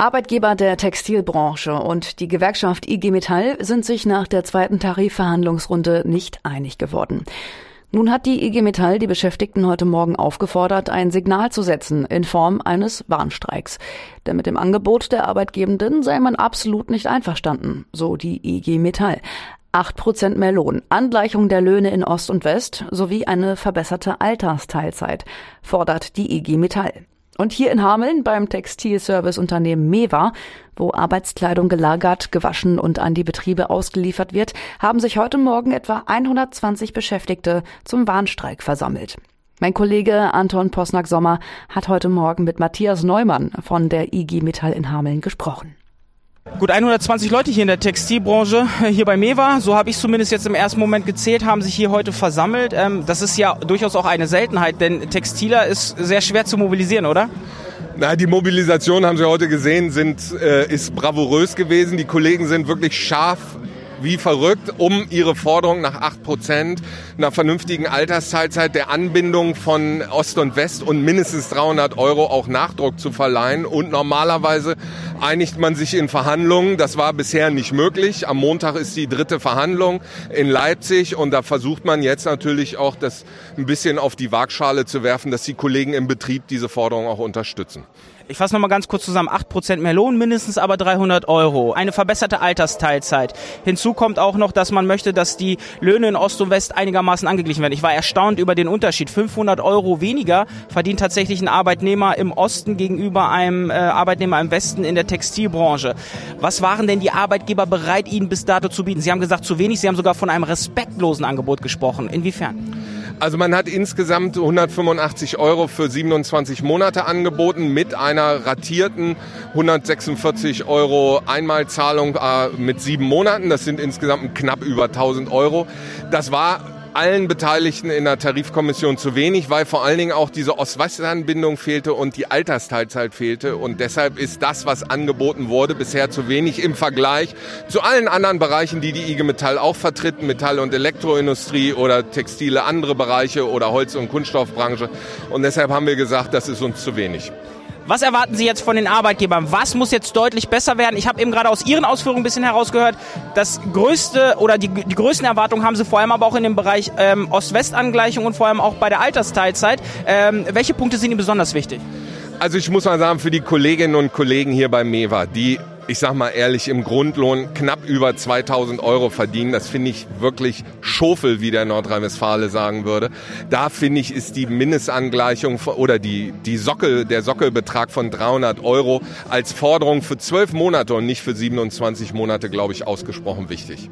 Arbeitgeber der Textilbranche und die Gewerkschaft IG Metall sind sich nach der zweiten Tarifverhandlungsrunde nicht einig geworden. Nun hat die IG Metall die Beschäftigten heute Morgen aufgefordert, ein Signal zu setzen in Form eines Warnstreiks. Denn mit dem Angebot der Arbeitgebenden sei man absolut nicht einverstanden, so die IG Metall. Acht Prozent mehr Lohn, Angleichung der Löhne in Ost und West sowie eine verbesserte Altersteilzeit, fordert die IG Metall. Und hier in Hameln beim Textilserviceunternehmen Mewa, wo Arbeitskleidung gelagert, gewaschen und an die Betriebe ausgeliefert wird, haben sich heute Morgen etwa 120 Beschäftigte zum Warnstreik versammelt. Mein Kollege Anton Posnack-Sommer hat heute Morgen mit Matthias Neumann von der IG Metall in Hameln gesprochen. Gut 120 Leute hier in der Textilbranche, hier bei Mewa, so habe ich zumindest jetzt im ersten Moment gezählt, haben sich hier heute versammelt. Ähm, das ist ja durchaus auch eine Seltenheit, denn Textiler ist sehr schwer zu mobilisieren, oder? Na, die Mobilisation haben Sie heute gesehen, sind, äh, ist bravourös gewesen. Die Kollegen sind wirklich scharf wie verrückt, um ihre Forderung nach 8 Prozent, einer vernünftigen Altersteilzeit, der Anbindung von Ost und West und mindestens 300 Euro auch Nachdruck zu verleihen. Und normalerweise einigt man sich in Verhandlungen. Das war bisher nicht möglich. Am Montag ist die dritte Verhandlung in Leipzig und da versucht man jetzt natürlich auch das ein bisschen auf die Waagschale zu werfen, dass die Kollegen im Betrieb diese Forderung auch unterstützen. Ich fasse nochmal ganz kurz zusammen. 8% mehr Lohn, mindestens aber 300 Euro. Eine verbesserte Altersteilzeit. Hinzu kommt auch noch, dass man möchte, dass die Löhne in Ost und West einigermaßen angeglichen werden. Ich war erstaunt über den Unterschied. 500 Euro weniger verdient tatsächlich ein Arbeitnehmer im Osten gegenüber einem äh, Arbeitnehmer im Westen in der Textilbranche. Was waren denn die Arbeitgeber bereit, Ihnen bis dato zu bieten? Sie haben gesagt, zu wenig. Sie haben sogar von einem respektlosen Angebot gesprochen. Inwiefern? Also man hat insgesamt 185 Euro für 27 Monate angeboten mit einer ratierten 146 Euro Einmalzahlung äh, mit sieben Monaten. Das sind insgesamt knapp über 1000 Euro. Das war allen Beteiligten in der Tarifkommission zu wenig, weil vor allen Dingen auch diese Ost-West-Anbindung fehlte und die Altersteilzeit fehlte. Und deshalb ist das, was angeboten wurde, bisher zu wenig im Vergleich zu allen anderen Bereichen, die die IG Metall auch vertritt, Metall- und Elektroindustrie oder textile andere Bereiche oder Holz- und Kunststoffbranche. Und deshalb haben wir gesagt, das ist uns zu wenig. Was erwarten Sie jetzt von den Arbeitgebern? Was muss jetzt deutlich besser werden? Ich habe eben gerade aus Ihren Ausführungen ein bisschen herausgehört, das größte oder die, die größten Erwartungen haben Sie vor allem aber auch in dem Bereich ähm, Ost-West-Angleichung und vor allem auch bei der Altersteilzeit. Ähm, welche Punkte sind Ihnen besonders wichtig? Also ich muss mal sagen, für die Kolleginnen und Kollegen hier bei MEWA, die ich sag mal ehrlich, im Grundlohn knapp über 2000 Euro verdienen. Das finde ich wirklich Schofel, wie der Nordrhein-Westfale sagen würde. Da finde ich, ist die Mindestangleichung oder die, die Sockel, der Sockelbetrag von 300 Euro als Forderung für zwölf Monate und nicht für 27 Monate, glaube ich, ausgesprochen wichtig.